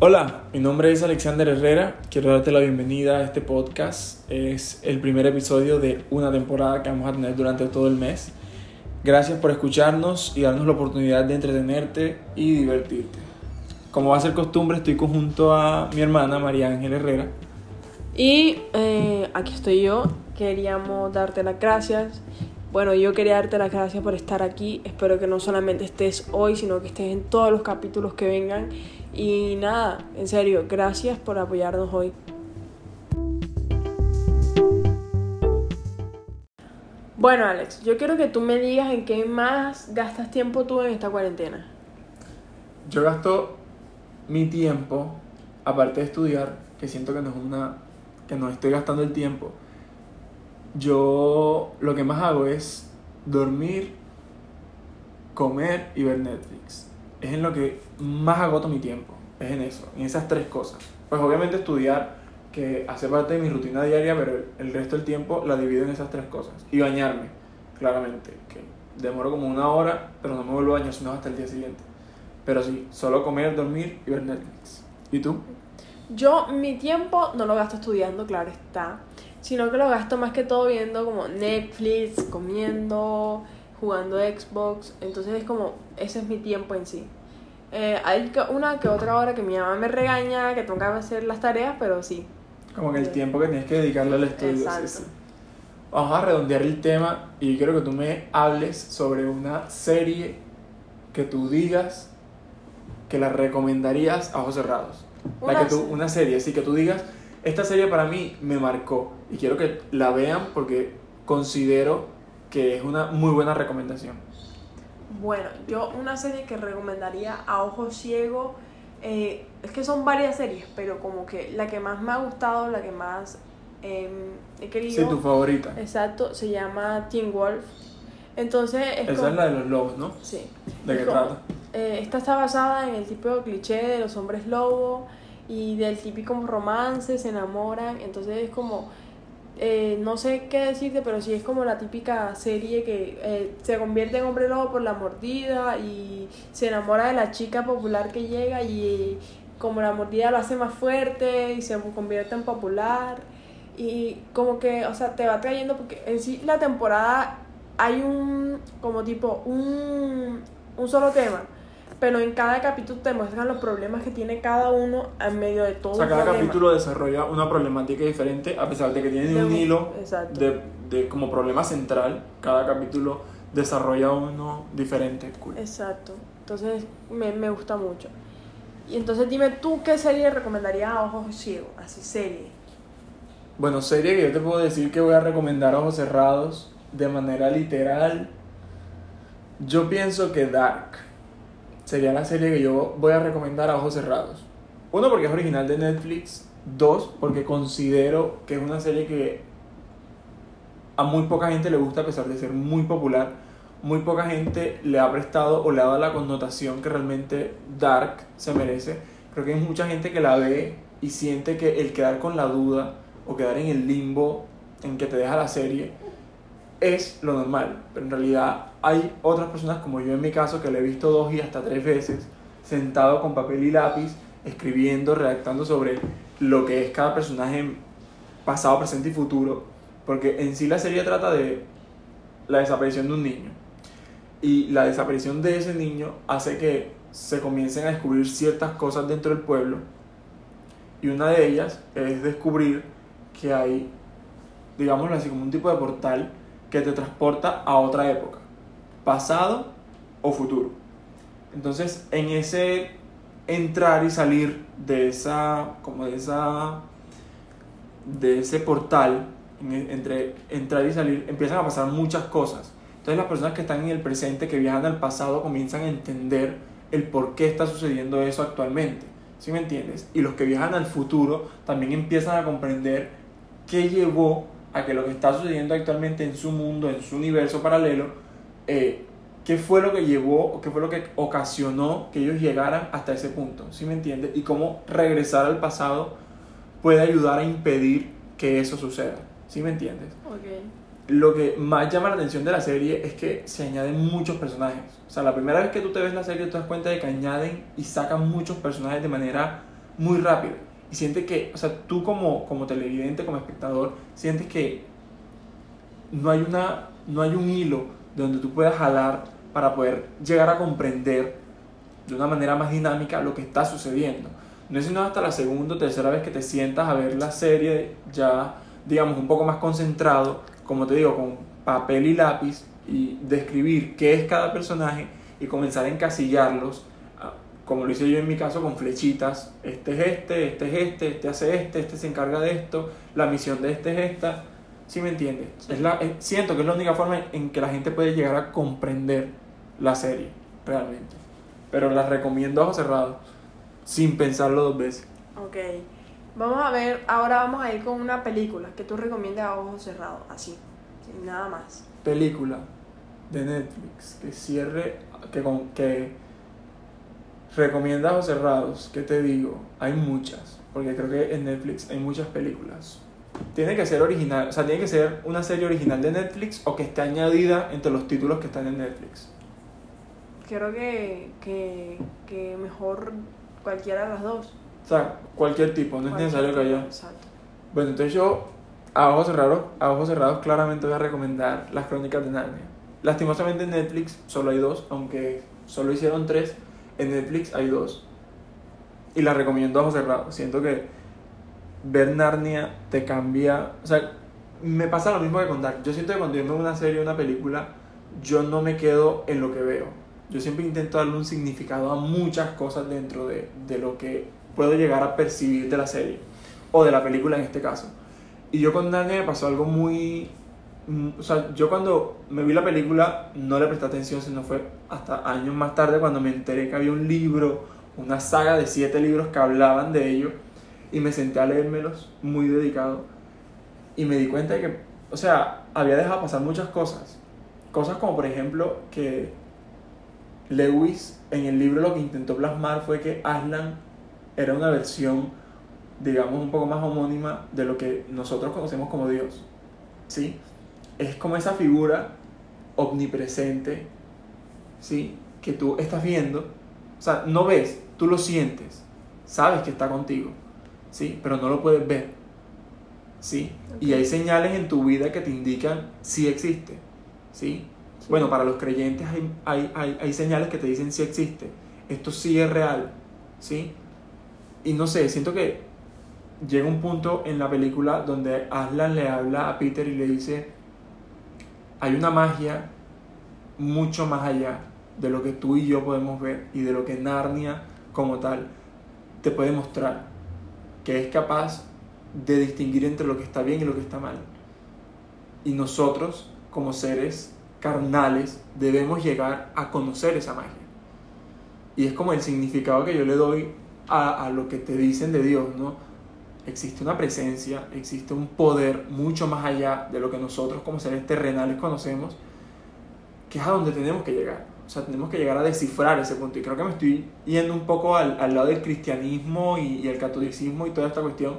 Hola, mi nombre es Alexander Herrera. Quiero darte la bienvenida a este podcast. Es el primer episodio de una temporada que vamos a tener durante todo el mes. Gracias por escucharnos y darnos la oportunidad de entretenerte y divertirte. Como va a ser costumbre, estoy conjunto a mi hermana María Ángel Herrera. Y eh, aquí estoy yo. Queríamos darte las gracias. Bueno, yo quería darte las gracias por estar aquí. Espero que no solamente estés hoy, sino que estés en todos los capítulos que vengan. Y nada, en serio, gracias por apoyarnos hoy. Bueno, Alex, yo quiero que tú me digas en qué más gastas tiempo tú en esta cuarentena. Yo gasto mi tiempo, aparte de estudiar, que siento que no es una que no estoy gastando el tiempo, yo lo que más hago es dormir, comer y ver Netflix. Es en lo que más agoto mi tiempo, es en eso, en esas tres cosas. Pues obviamente estudiar, que hace parte de mi rutina diaria, pero el resto del tiempo la divido en esas tres cosas. Y bañarme, claramente, que demoro como una hora, pero no me vuelvo a bañar sino hasta el día siguiente. Pero sí, solo comer, dormir y ver Netflix. ¿Y tú? Yo mi tiempo no lo gasto estudiando, claro está, sino que lo gasto más que todo viendo como Netflix, comiendo, jugando Xbox, entonces es como, ese es mi tiempo en sí. Eh, hay una que otra hora que mi mamá me regaña, que tengo que hacer las tareas, pero sí. Como en el tiempo que tienes que dedicarle al estudio. Exacto. Vamos a redondear el tema y quiero que tú me hables sobre una serie que tú digas que la recomendarías a ojos cerrados. La que tú, una serie, así que tú digas, esta serie para mí me marcó y quiero que la vean porque considero que es una muy buena recomendación. Bueno, yo una serie que recomendaría a ojos ciegos, eh, es que son varias series, pero como que la que más me ha gustado, la que más eh, he querido... Sí, tu favorita. Exacto, se llama Teen Wolf. Entonces... Es Esa es la de los lobos, ¿no? Sí. ¿De qué trata? Eh, esta está basada en el tipo de cliché de los hombres lobos y del típico romance, se enamoran, entonces es como, eh, no sé qué decirte, pero sí es como la típica serie que eh, se convierte en hombre lobo por la mordida y se enamora de la chica popular que llega y como la mordida lo hace más fuerte y se convierte en popular y como que, o sea, te va trayendo porque en sí la temporada hay un, como tipo, un, un solo tema pero en cada capítulo te muestran los problemas que tiene cada uno en medio de todo. O sea, cada capítulo desarrolla una problemática diferente, a pesar de que tiene un hilo de, de, como problema central, cada capítulo desarrolla uno diferente. Exacto, entonces me, me gusta mucho. Y entonces dime tú qué serie recomendarías a ojos ciegos, así serie. Bueno, serie que yo te puedo decir que voy a recomendar a ojos cerrados de manera literal. Yo pienso que Dark sería la serie que yo voy a recomendar a ojos cerrados. Uno, porque es original de Netflix. Dos, porque considero que es una serie que a muy poca gente le gusta a pesar de ser muy popular. Muy poca gente le ha prestado o le ha dado la connotación que realmente Dark se merece. Creo que hay mucha gente que la ve y siente que el quedar con la duda o quedar en el limbo en que te deja la serie es lo normal, pero en realidad hay otras personas como yo en mi caso que le he visto dos y hasta tres veces sentado con papel y lápiz escribiendo, redactando sobre lo que es cada personaje pasado, presente y futuro, porque en sí la serie trata de la desaparición de un niño. Y la desaparición de ese niño hace que se comiencen a descubrir ciertas cosas dentro del pueblo y una de ellas es descubrir que hay, digámoslo así, como un tipo de portal que te transporta a otra época, pasado o futuro. Entonces, en ese entrar y salir de esa, como de esa, de ese portal, e, entre entrar y salir, empiezan a pasar muchas cosas. Entonces, las personas que están en el presente, que viajan al pasado, comienzan a entender el por qué está sucediendo eso actualmente. ¿Sí me entiendes? Y los que viajan al futuro también empiezan a comprender qué llevó a que lo que está sucediendo actualmente en su mundo, en su universo paralelo, eh, qué fue lo que llevó, qué fue lo que ocasionó que ellos llegaran hasta ese punto, ¿sí me entiendes? Y cómo regresar al pasado puede ayudar a impedir que eso suceda, ¿sí me entiendes? Okay. Lo que más llama la atención de la serie es que se añaden muchos personajes. O sea, la primera vez que tú te ves la serie, te das cuenta de que añaden y sacan muchos personajes de manera muy rápido. Y que, o sea, tú como, como televidente, como espectador, sientes que no hay, una, no hay un hilo donde tú puedas jalar para poder llegar a comprender de una manera más dinámica lo que está sucediendo. No es sino hasta la segunda o tercera vez que te sientas a ver la serie ya, digamos, un poco más concentrado, como te digo, con papel y lápiz y describir qué es cada personaje y comenzar a encasillarlos, como lo hice yo en mi caso con flechitas, este es este, este es este, este hace este, este se encarga de esto, la misión de este es esta, ¿sí me entiendes? Es la, siento que es la única forma en que la gente puede llegar a comprender la serie, realmente. Pero la recomiendo a ojos cerrados, sin pensarlo dos veces. Ok. Vamos a ver, ahora vamos a ir con una película que tú recomiendas a ojos cerrados, así, sin nada más. Película de Netflix que cierre, que, con, que recomienda a ojos cerrados, ¿qué te digo? Hay muchas, porque creo que en Netflix hay muchas películas. Tiene que ser original, o sea, tiene que ser una serie original de Netflix o que esté añadida entre los títulos que están en Netflix creo que, que, que mejor cualquiera de las dos. O sea, cualquier tipo, no es necesario que haya. Exacto. Bueno, entonces yo, a ojos cerrados, a ojos cerrados, claramente voy a recomendar las crónicas de Narnia. Lastimosamente en Netflix solo hay dos, aunque solo hicieron tres, en Netflix hay dos. Y las recomiendo a ojos cerrados. Siento que ver Narnia te cambia. O sea, me pasa lo mismo que con Dark. Yo siento que cuando yo veo una serie o una película, yo no me quedo en lo que veo yo siempre intento darle un significado a muchas cosas dentro de, de lo que puedo llegar a percibir de la serie o de la película en este caso. Y yo con Daniel me pasó algo muy... Mm, o sea, yo cuando me vi la película no le presté atención, sino fue hasta años más tarde cuando me enteré que había un libro, una saga de siete libros que hablaban de ello y me senté a leérmelos muy dedicado y me di cuenta de que, o sea, había dejado pasar muchas cosas. Cosas como por ejemplo que Lewis en el libro lo que intentó plasmar fue que Aslan era una versión, digamos, un poco más homónima de lo que nosotros conocemos como Dios. ¿Sí? Es como esa figura omnipresente, ¿sí? Que tú estás viendo, o sea, no ves, tú lo sientes, sabes que está contigo, ¿sí? Pero no lo puedes ver, ¿sí? Y hay señales en tu vida que te indican si existe, ¿sí? Bueno, para los creyentes hay, hay, hay, hay, señales que te dicen si existe. Esto sí es real. ¿Sí? Y no sé, siento que llega un punto en la película donde Aslan le habla a Peter y le dice, hay una magia mucho más allá de lo que tú y yo podemos ver y de lo que Narnia como tal te puede mostrar, que es capaz de distinguir entre lo que está bien y lo que está mal. Y nosotros, como seres carnales, debemos llegar a conocer esa magia. Y es como el significado que yo le doy a, a, lo que te dicen de Dios, ¿no? Existe una presencia, existe un poder mucho más allá de lo que nosotros como seres terrenales conocemos, que es a donde tenemos que llegar. O sea, tenemos que llegar a descifrar ese punto. Y creo que me estoy yendo un poco al, al lado del cristianismo y, y el catolicismo y toda esta cuestión,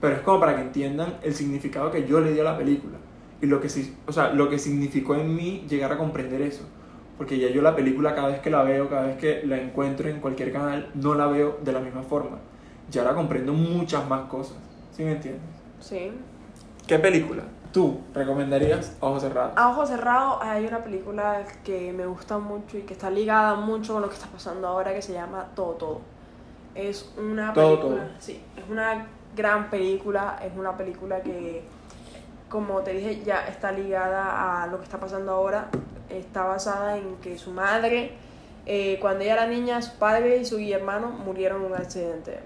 pero es como para que entiendan el significado que yo le di a la película y lo que, o sea, lo que significó en mí llegar a comprender eso. Porque ya yo la película cada vez que la veo, cada vez que la encuentro en cualquier canal, no la veo de la misma forma. Ya la comprendo muchas más cosas. ¿Sí me entiendes? Sí. ¿Qué película tú recomendarías a ojos cerrados? A ojos cerrados hay una película que me gusta mucho y que está ligada mucho con lo que está pasando ahora que se llama Todo Todo. Es una todo, película, todo. sí, es una gran película, es una película que como te dije, ya está ligada a lo que está pasando ahora. Está basada en que su madre, eh, cuando ella era niña, su padre y su hermano murieron en un accidente.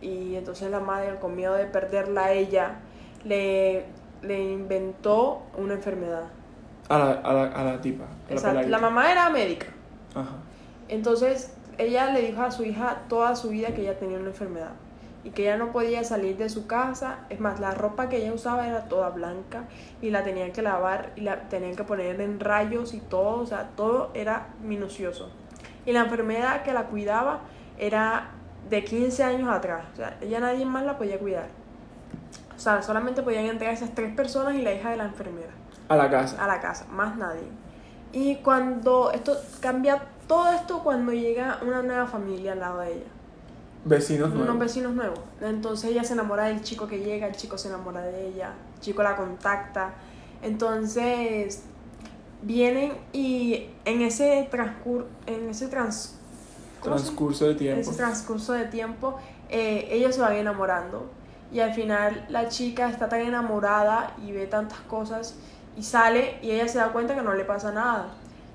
Y entonces la madre, con miedo de perderla a ella, le, le inventó una enfermedad. A la, a la, a la tipa. a Exacto. La mamá era médica. Ajá. Entonces ella le dijo a su hija toda su vida que ella tenía una enfermedad y que ella no podía salir de su casa. Es más, la ropa que ella usaba era toda blanca y la tenían que lavar y la tenían que poner en rayos y todo, o sea, todo era minucioso. Y la enfermedad que la cuidaba era de 15 años atrás, o sea, ella nadie más la podía cuidar. O sea, solamente podían entrar esas tres personas y la hija de la enfermera. A la casa. A la casa, más nadie. Y cuando esto cambia todo esto cuando llega una nueva familia al lado de ella Vecinos nuevos. unos vecinos nuevos. Entonces ella se enamora del chico que llega, el chico se enamora de ella, el chico la contacta. Entonces vienen y en ese transcurso, en ese trans, ¿cómo se- Transcurso de en tiempo. ese transcurso de tiempo, eh, ellos se van enamorando. Y al final la chica está tan enamorada y ve tantas cosas y sale y ella se da cuenta que no le pasa nada.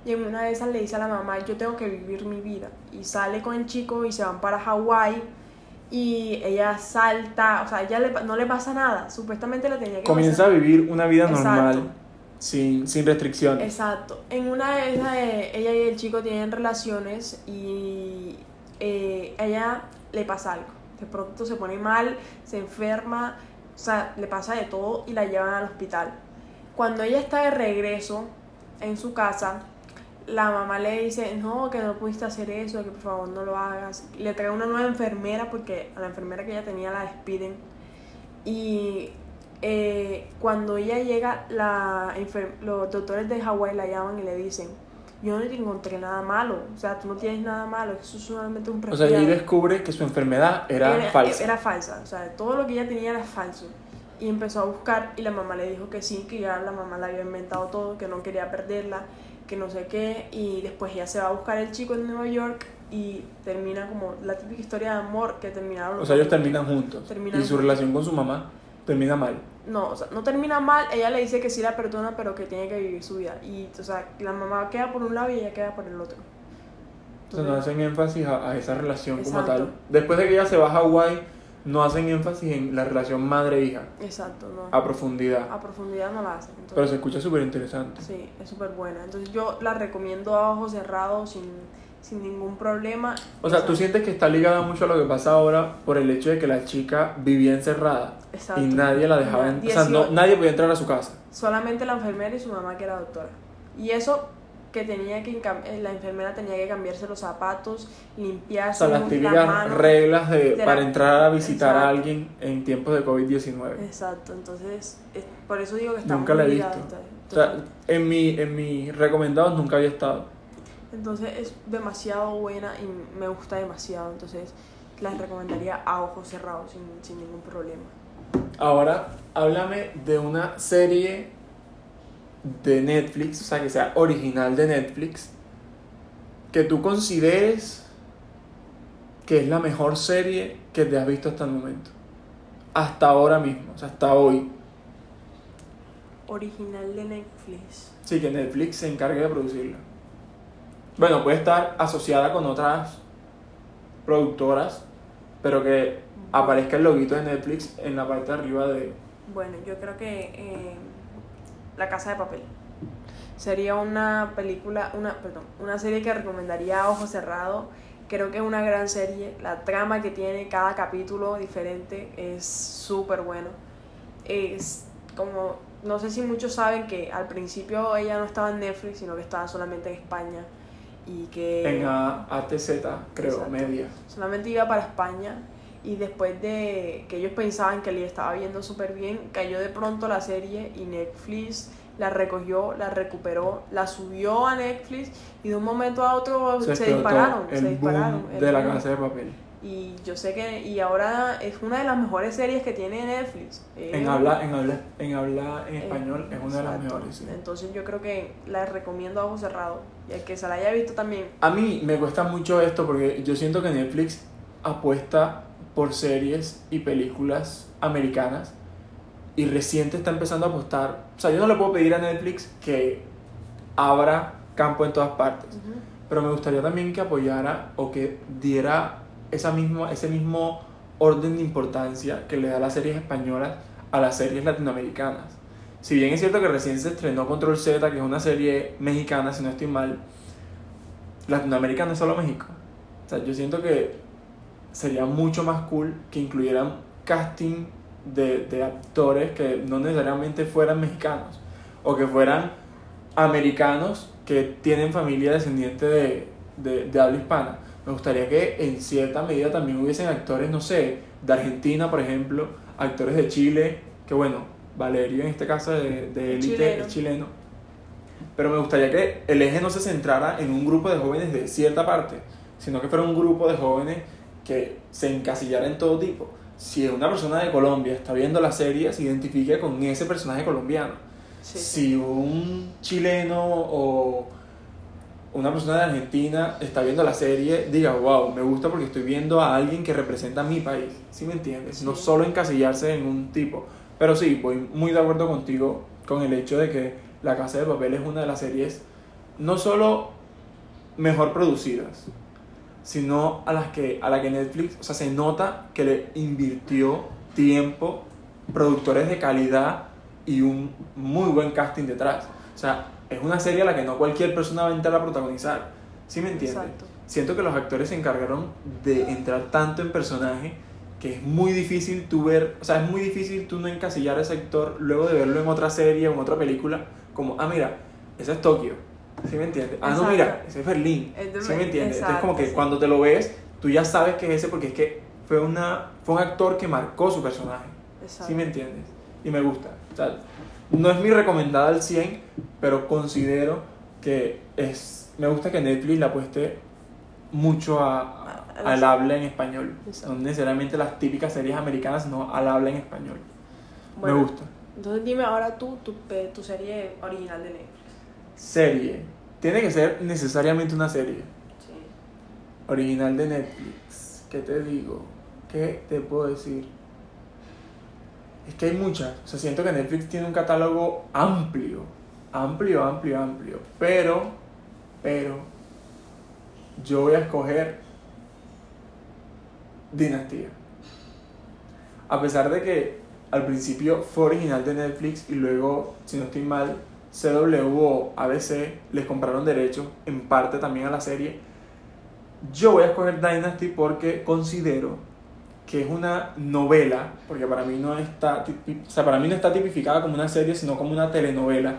Y en una de esas le dice a la mamá, yo tengo que vivir mi vida. Y sale con el chico y se van para Hawái y ella salta, o sea, ella le no le pasa nada. Supuestamente le tenía que Comienza a vivir una vida Exacto. normal, sin, sin restricciones. Exacto. En una de esas, eh, ella y el chico tienen relaciones y eh, ella le pasa algo. De pronto se pone mal, se enferma, o sea, le pasa de todo y la llevan al hospital. Cuando ella está de regreso en su casa, la mamá le dice, no, que no pudiste hacer eso, que por favor no lo hagas. Le trae una nueva enfermera porque a la enfermera que ella tenía la despiden. Y eh, cuando ella llega, la los doctores de Hawái la llaman y le dicen, yo no te encontré nada malo, o sea, tú no tienes nada malo, eso es solamente un O sea, ella resfriado". descubre que su enfermedad era, falsa. Era falsa, o sea, todo lo que ella tenía era falso. Y empezó a buscar y la mamá le dijo que sí, que ya la mamá la había inventado todo, que no quería perderla, que no sé qué. Y después ella se va a buscar el chico en Nueva York y termina como la típica historia de amor que terminaron. O sea, ellos terminan juntos. Terminan y su juntos. relación con su mamá termina mal. No, o sea, no termina mal, ella le dice que sí la perdona, pero que tiene que vivir su vida. Y, o sea, la mamá queda por un lado y ella queda por el otro. O sea, no hacen énfasis a, a esa relación como tal. Después de que ella se va a Hawái, no hacen énfasis en la relación madre-hija Exacto, no. a profundidad. A profundidad no la hacen. entonces- Pero se escucha súper interesante. Sí, es súper buena. Entonces yo la recomiendo a ojos cerrados, sin, sin ningún problema. O sea, tú sientes que está ligada mucho a lo que pasa ahora por el hecho de que la chica vivía encerrada Exacto. y nadie la dejaba en, O sea, no, 18. nadie podía entrar a su casa. Solamente la enfermera y su mamá que era doctora. Y eso que tenía que eh, la enfermera tenía que cambiarse los zapatos, O limpiarse sea, las típicas manos. reglas de, de la- para entrar a visitar a alguien en tiempos de COVID-19. Exacto, entonces es- por eso digo que está Nunca la he visto. O sea, en mi, en mis recomendados nunca había estado. Entonces es demasiado buena y me gusta demasiado. Entonces las recomendaría a ojos cerrados sin, sin ningún problema. Ahora, háblame de una serie de Netflix, o sea, que sea original de Netflix, que tú consideres que es la mejor serie que te has visto hasta el momento. Hasta ahora mismo, o sea, hasta hoy. Original de Netflix. Sí, que Netflix se encargue de producirla. Bueno, puede estar asociada con otras productoras, pero que aparezca el loguito de Netflix en la parte de arriba de... Bueno, yo creo que eh, La Casa de Papel sería una película, una, perdón, una serie que recomendaría a ojo cerrado. Creo que es una gran serie. La trama que tiene cada capítulo diferente es súper bueno. Es como, no sé si muchos saben que al principio ella no estaba en Netflix, sino que estaba solamente en España. Y que En A- ATZ, creo, Exacto. media. solamente iba para España y después de que ellos pensaban que le estaba viendo súper bien, cayó de pronto la serie y Netflix la recogió, la recuperó, la subió a Netflix y de un momento a otro se, explotó dispararon, el se dispararon. boom el de la casa de papel. Y yo sé que y ahora es una de las mejores series que tiene Netflix. En Eh, habla, en habla, en habla en eh, español es una de las exacto. mejores. sí. Entonces yo creo que la recomiendo a ojos cerrados y el que se la haya visto también. A mí me cuesta mucho esto porque yo siento que Netflix apuesta por series y películas americanas y reciente está empezando a apostar. O sea, yo no le puedo pedir a Netflix que abra campo en todas partes, Ujú. pero me gustaría también que apoyara o que diera esa misma, ese mismo orden de importancia que le da las series españolas a las series latinoamericanas. Si bien es cierto que recién se estrenó Control Z, que es una serie mexicana, si no estoy mal, Latinoamérica no es solo México. O sea, yo siento que sería mucho más cool que incluyeran casting de, de actores que no necesariamente fueran mexicanos o que fueran americanos que tienen familia descendiente de, de, de habla hispana. Me gustaría que en cierta medida también hubiesen actores, no sé, de Argentina, por ejemplo, actores de Chile, que bueno, Valerio en este caso de, de Élite Chileno. es chileno. Pero me gustaría que el eje no se centrara en un grupo de jóvenes de cierta parte, sino que fuera un grupo de jóvenes que se encasillara en todo tipo. Si una persona de Colombia está viendo la serie, se identifique con ese personaje colombiano. Sí, sí. Si un chileno o una persona de Argentina está viendo la serie, diga, wow, me gusta porque estoy viendo a alguien que representa a mi país. ¿Sí me entiendes? No solo encasillarse en un tipo. Pero sí, voy muy de acuerdo contigo con el hecho de que La Casa de Papel es una de las series no solo mejor producidas, sino a las que a la que Netflix, o sea, se nota que le invirtió tiempo, productores de calidad y un muy buen casting detrás. O sea, es una serie a la que no cualquier persona va a entrar a protagonizar. ¿Sí me entiendes? Exacto. Siento que los actores se encargaron de entrar tanto en personaje que es muy difícil tú ver, o sea, es muy difícil tú no encasillar a ese actor luego de verlo en otra serie o en otra película, como, ah, mira, ese es Tokio, ¿sí me entiendes? Ah, no, mira, ese es Berlín, ¿sí me entiendes? Entonces como que sí. cuando te lo ves, tú ya sabes que es ese porque es que fue, una, fue un actor que marcó su personaje, Exacto. ¿sí me entiendes? Y me gusta, o sea, no es mi recomendada al 100, pero considero que es, me gusta que Netflix le apueste mucho a, a- al habla en español. Exacto. No necesariamente las típicas series americanas, sino al habla en español. Bueno, Me gusta. Entonces dime ahora tú tu, tu serie original de Netflix. Serie. Tiene que ser necesariamente una serie. Sí. Original de Netflix. ¿Qué te digo? ¿Qué te puedo decir? Es que hay muchas. O sea, siento que Netflix tiene un catálogo amplio. Amplio, amplio, amplio. Pero, pero, yo voy a escoger Dinastía. A pesar de que al principio fue original de Netflix y luego, si no estoy mal, CW o ABC les compraron derechos en parte también a la serie. Yo voy a escoger Dynasty porque considero que es una novela, porque para mí no está, o sea, para mí no está tipificada como una serie, sino como una telenovela.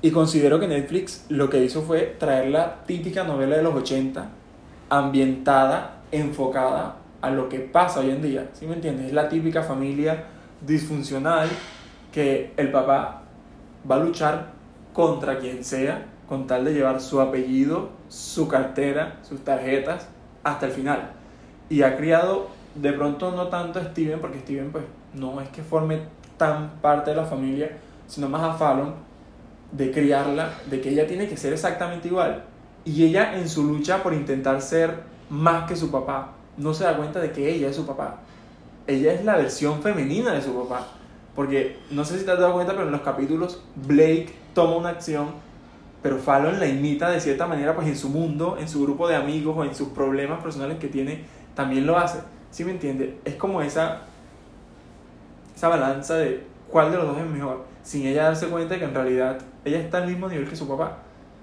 Y considero que Netflix lo que hizo fue traer la típica novela de los 80, ambientada, enfocada a lo que pasa hoy en día. ¿Sí me entiendes? Es la típica familia disfuncional que el papá va a luchar contra quien sea con tal de llevar su apellido, su cartera, sus tarjetas hasta el final. Y ha criado de pronto no tanto a Steven, porque Steven pues no es que forme tan parte de la familia, sino más a Fallon de criarla, de que ella tiene que ser exactamente igual. Y ella en su lucha por intentar ser más que su papá, no se da cuenta de que ella es su papá. Ella es la versión femenina de su papá. Porque no sé si te has dado cuenta, pero en los capítulos Blake toma una acción, pero Fallon la imita de cierta manera, pues en su mundo, en su grupo de amigos o en sus problemas personales que tiene, también lo hace. ¿Sí me entiende? Es como esa, esa balanza de cuál de los dos es mejor, sin ella darse cuenta de que en realidad ella está al mismo nivel que su papá.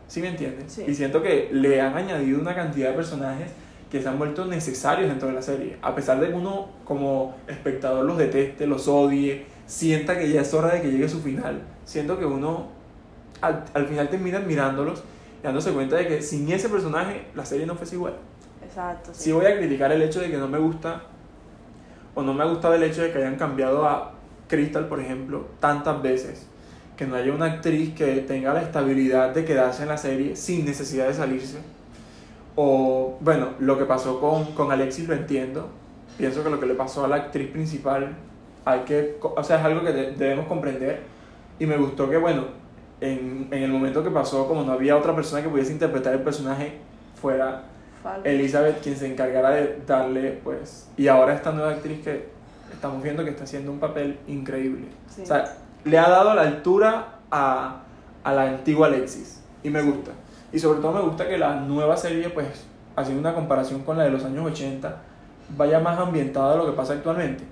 ¿Sí me entiendes? Sí. Y siento que le han añadido una cantidad de personajes que se han vuelto necesarios dentro de la serie. A pesar de que uno como espectador los deteste, los odie, sienta que ya es hora de que llegue su final. Siento que uno al, al final termina admirándolos y dándose cuenta de que sin ese personaje la serie no fuese igual. Exacto. Sí. Sí voy a criticar el hecho de que no me gusta o no me ha gustado el hecho de que hayan cambiado a Crystal, por ejemplo, tantas veces. Que no haya una actriz que tenga la estabilidad de quedarse en la serie sin necesidad de salirse. O, bueno, lo que pasó con, con Alexis lo entiendo. Pienso que lo que le pasó a la actriz principal hay que, o sea, es algo que de- debemos comprender. Y me gustó que, bueno, en, en el momento que pasó, como no había otra persona que pudiese interpretar el personaje, fuera Elizabeth quien se encargará de darle, pues, y ahora esta nueva actriz que estamos viendo que está haciendo un papel increíble. Sí. O sea, le ha dado la altura a, a la antigua Alexis y me gusta. Y sobre todo me gusta que la nueva serie, pues, haciendo una comparación con la de los años 80, vaya más ambientada a lo que pasa actualmente.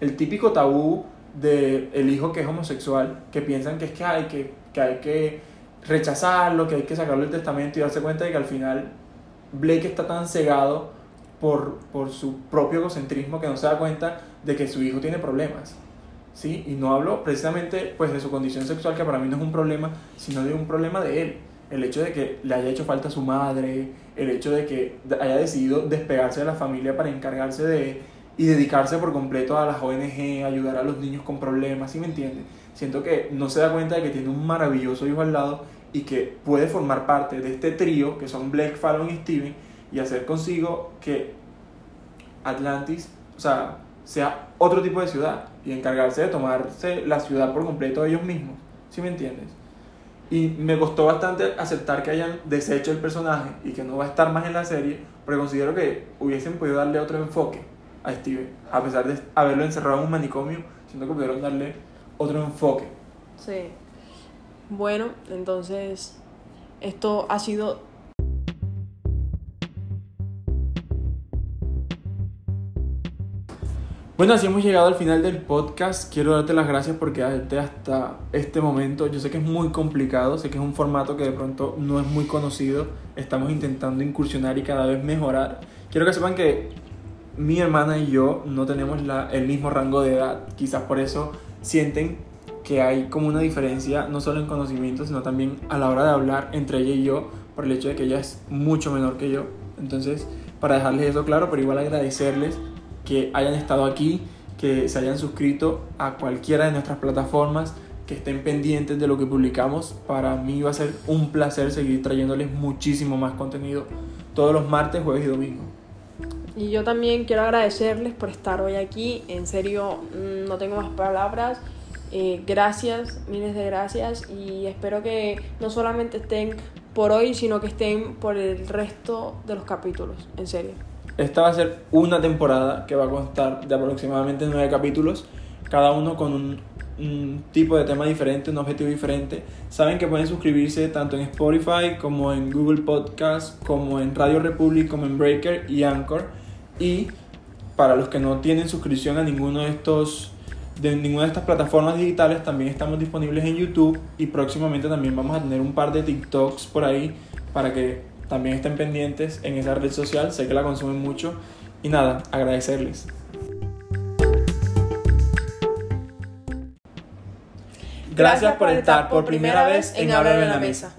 El típico tabú de el hijo que es homosexual, que piensan que es que hay que, que hay que rechazarlo, que hay que sacarlo del testamento y darse cuenta de que al final Blake está tan cegado por, por su propio egocentrismo que no se da cuenta de que su hijo tiene problemas. ¿sí? Y no hablo precisamente pues, de su condición sexual, que para mí no es un problema, sino de un problema de él. El hecho de que le haya hecho falta a su madre, el hecho de que haya decidido despegarse de la familia para encargarse de y dedicarse por completo a las ONG, ayudar a los niños con problemas, ¿sí me entiende? Siento que no se da cuenta de que tiene un maravilloso hijo al lado y que puede formar parte de este trío que son Blake, Fallon y Steven y hacer consigo que Atlantis, o sea, sea otro tipo de ciudad y encargarse de tomarse la ciudad por completo ellos mismos. ¿Sí me entiendes? Y me costó bastante aceptar que hayan deshecho el personaje y que no va a estar más en la serie, porque considero que hubiesen podido darle otro enfoque a Steven, a pesar de haberlo encerrado en un manicomio, siento que pudieron darle otro enfoque. Sí. Bueno, entonces esto ha sido Bueno, así hemos llegado al final del podcast. Quiero darte las gracias por quedarte hasta este momento. Yo sé que es muy complicado, sé que es un formato que de pronto no es muy conocido. Estamos intentando incursionar y cada vez mejorar. Quiero que sepan que mi hermana y yo no tenemos la, el mismo rango de edad. Quizás por eso sienten que hay como una diferencia, no solo en conocimiento, sino también a la hora de hablar entre ella y yo, por el hecho de que ella es mucho menor que yo. Entonces, para dejarles eso claro, pero igual agradecerles que hayan estado aquí, que se hayan suscrito a cualquiera de nuestras plataformas, que estén pendientes de lo que publicamos. Para mí va a ser un placer seguir trayéndoles muchísimo más contenido todos los martes, jueves y domingos. Y yo también quiero agradecerles por estar hoy aquí. En serio, mm, no tengo más palabras. Eh, gracias, miles de gracias. Y espero que no solamente estén por hoy, sino que estén por el resto de los capítulos. En serio. Esta va a ser una temporada que va a constar de aproximadamente nueve capítulos, cada uno con un, un, tipo de tema diferente, un objetivo diferente. Saben que pueden suscribirse tanto en Spotify como en Google Podcast, como en Radio Republic, como en Breaker y Anchor. Y para los que no tienen suscripción a ninguno de estos de ninguna de estas plataformas digitales, también estamos disponibles en YouTube y próximamente también vamos a tener un par de TikToks por ahí para que también estén pendientes en esa red social, sé que la consumen mucho. Y nada, agradecerles. Gracias, por estar por primera vez en Hablar en la Mesa.